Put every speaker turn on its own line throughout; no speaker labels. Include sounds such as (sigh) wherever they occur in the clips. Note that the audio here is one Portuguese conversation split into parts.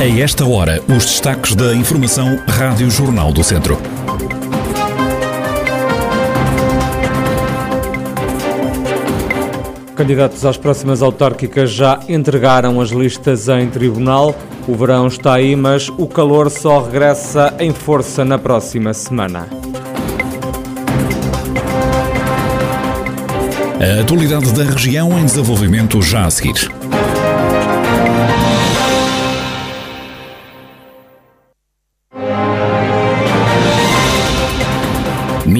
A esta hora, os destaques da Informação Rádio Jornal do Centro.
Candidatos às próximas autárquicas já entregaram as listas em tribunal. O verão está aí, mas o calor só regressa em força na próxima semana.
A atualidade da região em desenvolvimento já a seguir.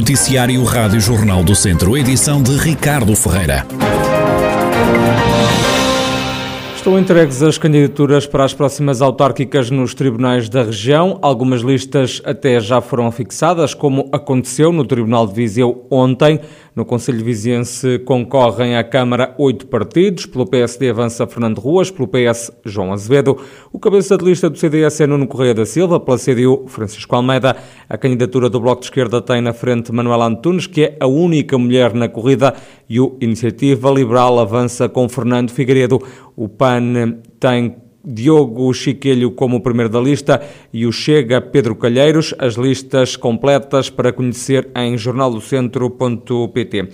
Noticiário Rádio Jornal do Centro, edição de Ricardo Ferreira.
Estão entregues as candidaturas para as próximas autárquicas nos tribunais da região. Algumas listas até já foram fixadas, como aconteceu no Tribunal de Viseu ontem. No Conselho Viziense concorrem à Câmara oito partidos. Pelo PSD avança Fernando Ruas, pelo PS João Azevedo. O cabeça de lista do CDS é Nuno Correia da Silva, pela CDU Francisco Almeida. A candidatura do Bloco de Esquerda tem na frente Manuela Antunes, que é a única mulher na corrida, e o Iniciativa Liberal avança com Fernando Figueiredo. O PAN tem Diogo Chiquelho como primeiro da lista e o Chega Pedro Calheiros. As listas completas para conhecer em jornaldocentro.pt.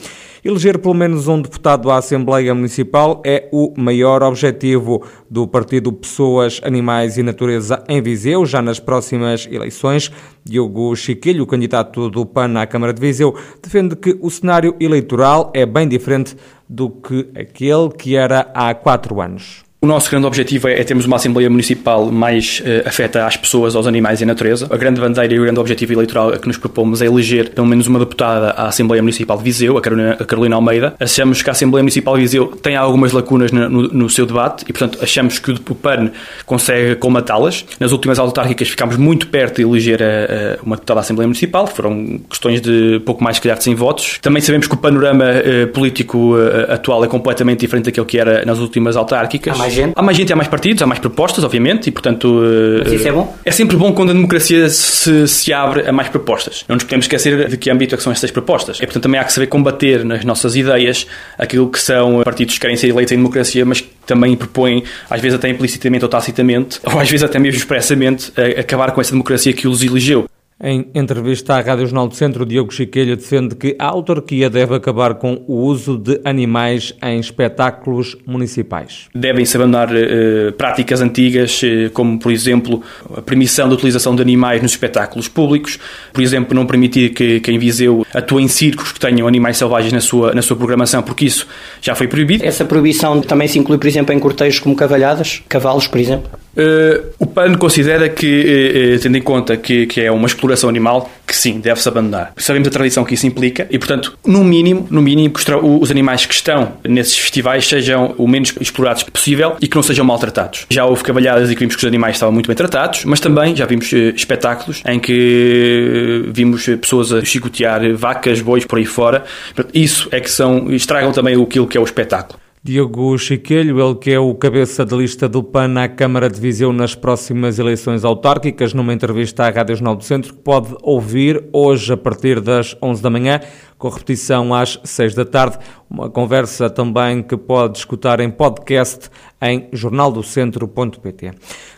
Eleger pelo menos um deputado à Assembleia Municipal é o maior objetivo do Partido Pessoas, Animais e Natureza em Viseu, já nas próximas eleições. Diogo Chiquilho, candidato do PAN à Câmara de Viseu, defende que o cenário eleitoral é bem diferente do que aquele que era há quatro anos.
O nosso grande objetivo é, é termos uma Assembleia Municipal mais uh, afeta às pessoas, aos animais e à natureza. A grande bandeira e o grande objetivo eleitoral que nos propomos é eleger pelo menos uma deputada à Assembleia Municipal de Viseu, a Carolina, a Carolina Almeida. Achamos que a Assembleia Municipal de Viseu tem algumas lacunas no, no, no seu debate e, portanto, achamos que o PAN consegue colmatá-las. Nas últimas autárquicas ficámos muito perto de eleger a, a uma deputada à Assembleia Municipal, foram questões de pouco mais, que de 100 votos. Também sabemos que o panorama uh, político uh, atual é completamente diferente daquele que era nas últimas autárquicas
gente?
Há mais gente, há mais partidos, há mais propostas, obviamente, e portanto.
Mas isso é bom?
É sempre bom quando a democracia se, se abre a mais propostas. Não nos podemos esquecer de que âmbito é que são estas propostas. E portanto também há que saber combater nas nossas ideias aquilo que são partidos que querem ser eleitos em democracia, mas que também propõem, às vezes até implicitamente ou tacitamente, (laughs) ou às vezes até mesmo expressamente, acabar com essa democracia que os elegeu.
Em entrevista à Rádio Jornal do Centro, Diogo Chiquelho defende que a autarquia deve acabar com o uso de animais em espetáculos municipais.
Devem-se abandonar uh, práticas antigas, uh, como, por exemplo, a permissão da utilização de animais nos espetáculos públicos, por exemplo, não permitir que quem Viseu atue em circos que tenham animais selvagens na sua, na sua programação, porque isso já foi proibido.
Essa proibição também se inclui, por exemplo, em cortejos como cavalhadas, cavalos, por exemplo?
Uh, o PAN considera que, tendo em conta que, que é uma exploração exploração animal, que sim, deve-se abandonar. Sabemos a tradição que isso implica e, portanto, no mínimo, no mínimo, os animais que estão nesses festivais sejam o menos explorados possível e que não sejam maltratados. Já houve cavalhadas e que vimos que os animais estavam muito bem tratados, mas também já vimos eh, espetáculos em que vimos pessoas a chicotear vacas, bois por aí fora. Isso é que são, estragam também aquilo que é o espetáculo.
Diogo Chiquelho, ele que é o cabeça de lista do PAN à Câmara de Viseu nas próximas eleições autárquicas, numa entrevista à Rádio Jornal do Centro, que pode ouvir hoje a partir das 11 da manhã, com repetição às 6 da tarde. Uma conversa também que pode escutar em podcast em jornaldocentro.pt.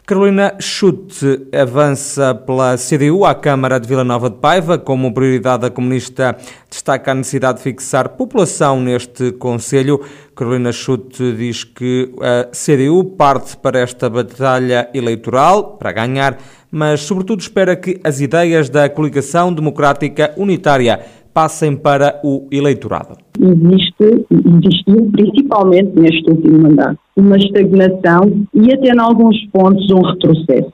Carolina Chute avança pela CDU à Câmara de Vila Nova de Paiva. Como prioridade, a comunista destaca a necessidade de fixar população neste Conselho. Carolina Chute diz que a CDU parte para esta batalha eleitoral para ganhar, mas, sobretudo, espera que as ideias da coligação democrática unitária passem para o eleitorado?
Existe, existiu principalmente neste último mandato, uma estagnação e até em alguns pontos um retrocesso.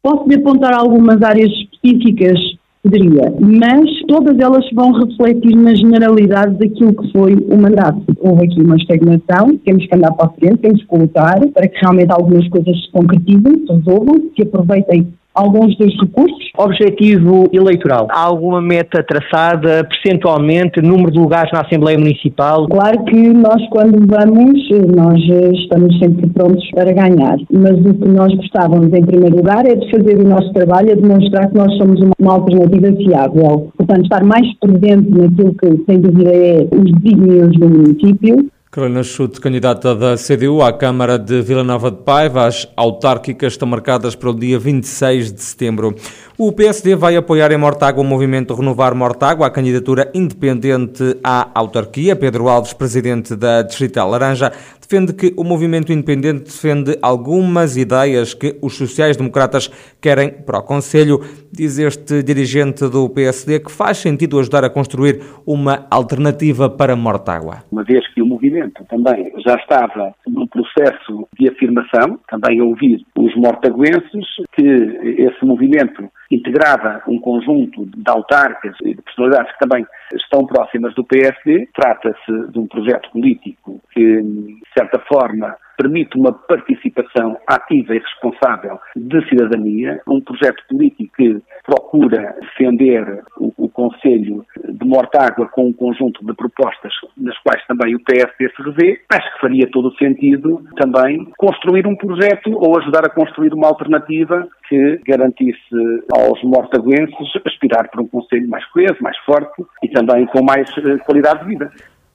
Posso-lhe apontar algumas áreas específicas? Poderia, mas todas elas vão refletir na generalidade daquilo que foi o mandato. Houve aqui uma estagnação, temos que andar para a frente, temos que lutar para que realmente algumas coisas se concretizem, se resolvam, que aproveitem alguns dos recursos.
Objetivo eleitoral. Há alguma meta traçada, percentualmente, número de lugares na Assembleia Municipal?
Claro que nós, quando vamos, nós estamos sempre prontos para ganhar. Mas o que nós gostávamos, em primeiro lugar, é de fazer o nosso trabalho, é demonstrar que nós somos uma alternativa fiável. Portanto, estar mais presente naquilo que, sem dúvida, é os desígnios do município
Carolina Chute, candidata da CDU à Câmara de Vila Nova de Paiva, as autárquicas estão marcadas para o dia 26 de setembro. O PSD vai apoiar em Mortágua o movimento Renovar Mortágua, a candidatura independente à autarquia. Pedro Alves, presidente da Distrital Laranja, defende que o movimento independente defende algumas ideias que os sociais-democratas querem para o Conselho. Diz este dirigente do PSD que faz sentido ajudar a construir uma alternativa para Mortágua.
Uma vez que o movimento também já estava num processo de afirmação, também a ouvir os mortaguenses, que esse movimento integrava um conjunto de autarcas e de personalidades que também estão próximas do PSD. Trata-se de um projeto político que, de certa forma, permite uma participação ativa e responsável de cidadania, um projeto político que procura defender o, o Conselho de Mortágua com um conjunto de propostas nas quais também o PSD se revê, acho que faria todo o sentido também construir um projeto ou ajudar a construir uma alternativa que garantisse aos mortaguenses aspirar para um Conselho mais coeso, mais forte e também com mais eh, qualidade de vida.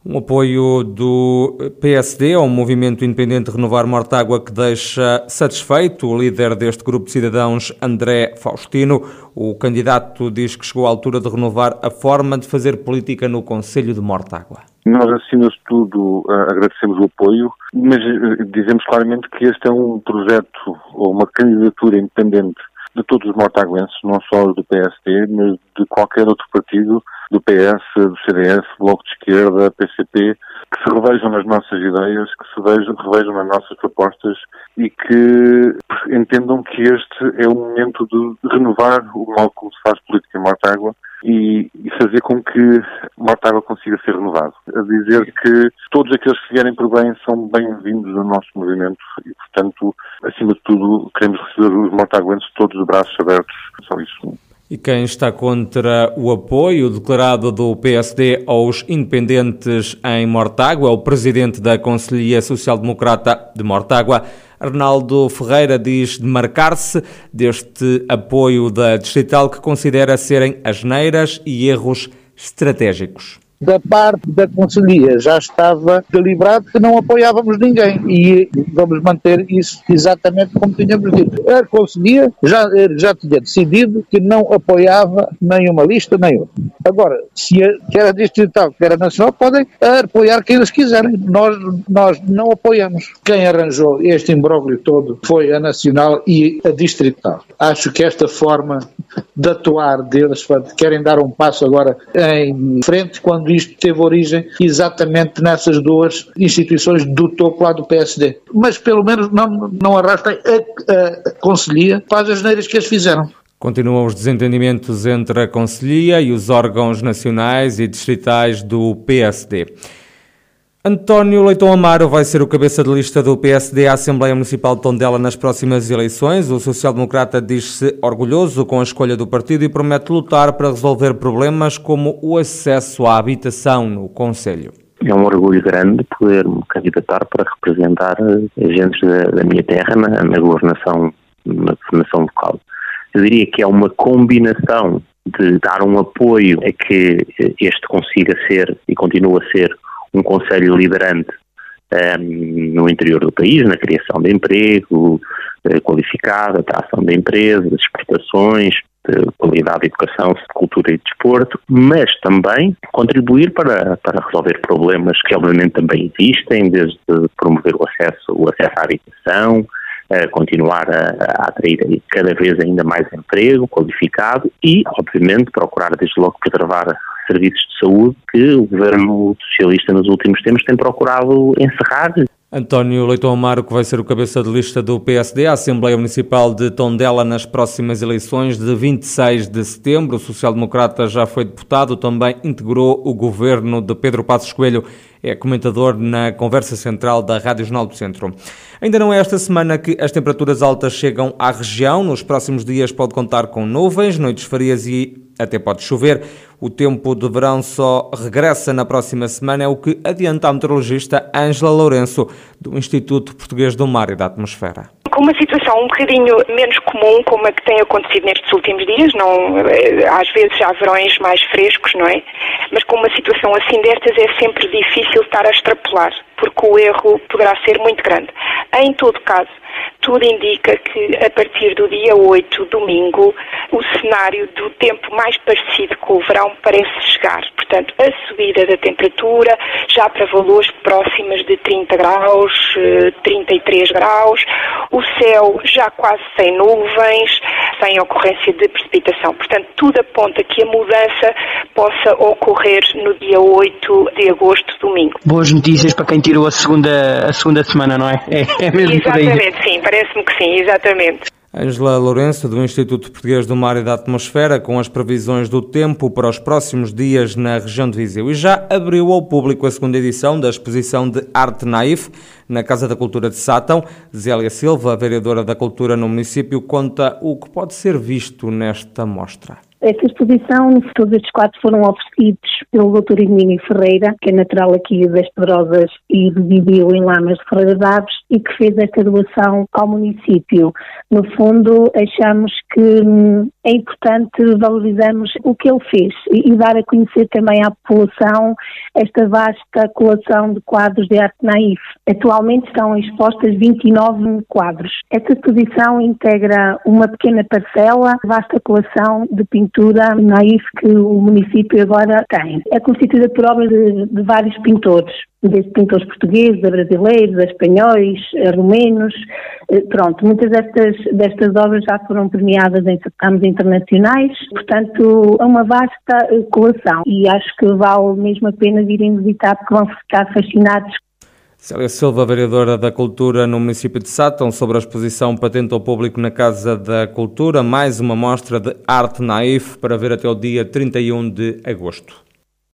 Um apoio do PSD ao movimento independente Renovar Mortágua que deixa satisfeito o líder deste grupo de cidadãos, André Faustino. O candidato diz que chegou à altura de renovar a forma de fazer política no Conselho de Mortágua.
Nós, acima de tudo, agradecemos o apoio, mas eh, dizemos claramente que este é um projeto ou uma candidatura independente de todos os mortaguenses, não só do PSD, mas de qualquer outro partido, do PS, do CDS, Bloco de Esquerda, PCP, que se revejam nas nossas ideias, que se revejam, revejam nas nossas propostas e que entendam que este é o momento de renovar o modo como se faz política em Mortágua e, e fazer com que Mortágua consiga ser renovado. A dizer que todos aqueles que vierem por bem são bem-vindos no nosso movimento e, portanto, acima de tudo, queremos receber os mortaguenses todos de braços abertos. Só isso.
E quem está contra o apoio declarado do PSD aos independentes em Mortágua é o presidente da Conselhia Social Democrata de Mortágua. Arnaldo Ferreira diz demarcar-se deste apoio da Distrital que considera serem asneiras e erros estratégicos
da parte da Conselhia já estava deliberado que não apoiávamos ninguém e vamos manter isso exatamente como tínhamos dito. A Conselhia já, já tinha decidido que não apoiava nenhuma lista nem outra. Agora, se a, quer a distrital, quer a nacional, podem apoiar quem eles quiserem. Nós, nós não apoiamos. Quem arranjou este imbróglio todo foi a nacional e a distrital. Acho que esta forma de atuar deles, querem dar um passo agora em frente quando quando isto teve origem exatamente nessas duas instituições do topo lá do PSD. Mas pelo menos não, não arrastem a, a, a Conselhia para as neiras que eles fizeram.
Continuam os desentendimentos entre a Conselhia e os órgãos nacionais e distritais do PSD. António Leitão Amaro vai ser o cabeça de lista do PSD à Assembleia Municipal de Tondela nas próximas eleições. O social-democrata diz-se orgulhoso com a escolha do partido e promete lutar para resolver problemas como o acesso à habitação no Conselho.
É um orgulho grande poder me candidatar para representar agentes da, da minha terra na, na governação, na governação local. Eu diria que é uma combinação de dar um apoio a que este consiga ser e continue a ser um conselho liderante um, ehm, no interior do país, na criação de emprego uh, qualificado, atração de empresas, exportações, de qualidade de educação, cultura e de desporto, mas também contribuir para, para resolver problemas que obviamente também existem, desde promover o acesso, o acesso à habitação, uh, continuar a, a, atrair cada vez ainda mais emprego qualificado e, obviamente, procurar desde logo preservar serviços de saúde que o governo socialista nos últimos tempos tem procurado encerrar.
António Leitão Amaro, que vai ser o cabeça de lista do PSD à Assembleia Municipal de Tondela nas próximas eleições de 26 de setembro. O social-democrata já foi deputado, também integrou o governo de Pedro Passos Coelho. É comentador na conversa central da Rádio Jornal do Centro. Ainda não é esta semana que as temperaturas altas chegam à região. Nos próximos dias pode contar com nuvens, noites frias e até pode chover. O tempo de verão só regressa na próxima semana, é o que adianta a meteorologista Ângela Lourenço, do Instituto Português do Mar e da Atmosfera
uma situação um bocadinho menos comum, como a que tem acontecido nestes últimos dias, não, eh, às vezes há verões mais frescos, não é? Mas com uma situação assim destas é sempre difícil estar a extrapolar, porque o erro poderá ser muito grande. Em todo caso, tudo indica que a partir do dia 8, domingo, o cenário do tempo mais parecido com o verão parece chegar. Portanto, a subida da temperatura já para valores próximas de 30 graus, 33 eh, graus, o céu já quase sem nuvens, sem ocorrência de precipitação. Portanto, tudo aponta que a mudança possa ocorrer no dia 8 de agosto, domingo.
Boas notícias para quem tirou a segunda, a segunda semana, não é? É, é mesmo
Exatamente, sim, parece-me que sim, exatamente.
Angela Lourenço, do Instituto Português do Mar e da Atmosfera, com as previsões do tempo para os próximos dias na região de Viseu. E já abriu ao público a segunda edição da exposição de Arte Naif, na Casa da Cultura de Sátão. Zélia Silva, vereadora da Cultura no município, conta o que pode ser visto nesta mostra.
Esta exposição, todos estes quadros foram oferecidos pelo Dr. Edmínio Ferreira, que é natural aqui das Pedrosas e residiu em Lamas de Ferreira de Aves e que fez esta doação ao município. No fundo, achamos que hum, é importante valorizarmos o que ele fez e, dar a conhecer também à população esta vasta coleção de quadros de arte naif. Atualmente estão expostas 29 quadros. Esta exposição integra uma pequena parcela, vasta coleção de pinturas pintura naif que o município agora tem. É constituída por obras de, de vários pintores, desde pintores portugueses, brasileiros, espanhóis, romenos, eh, pronto, muitas destas, destas obras já foram premiadas em certames internacionais, portanto é uma vasta coleção. E acho que vale mesmo a pena virem visitar porque vão ficar fascinados
Célia Silva, vereadora da Cultura no município de Sátão, sobre a exposição Patente ao Público na Casa da Cultura, mais uma mostra de arte naif para ver até o dia 31 de agosto.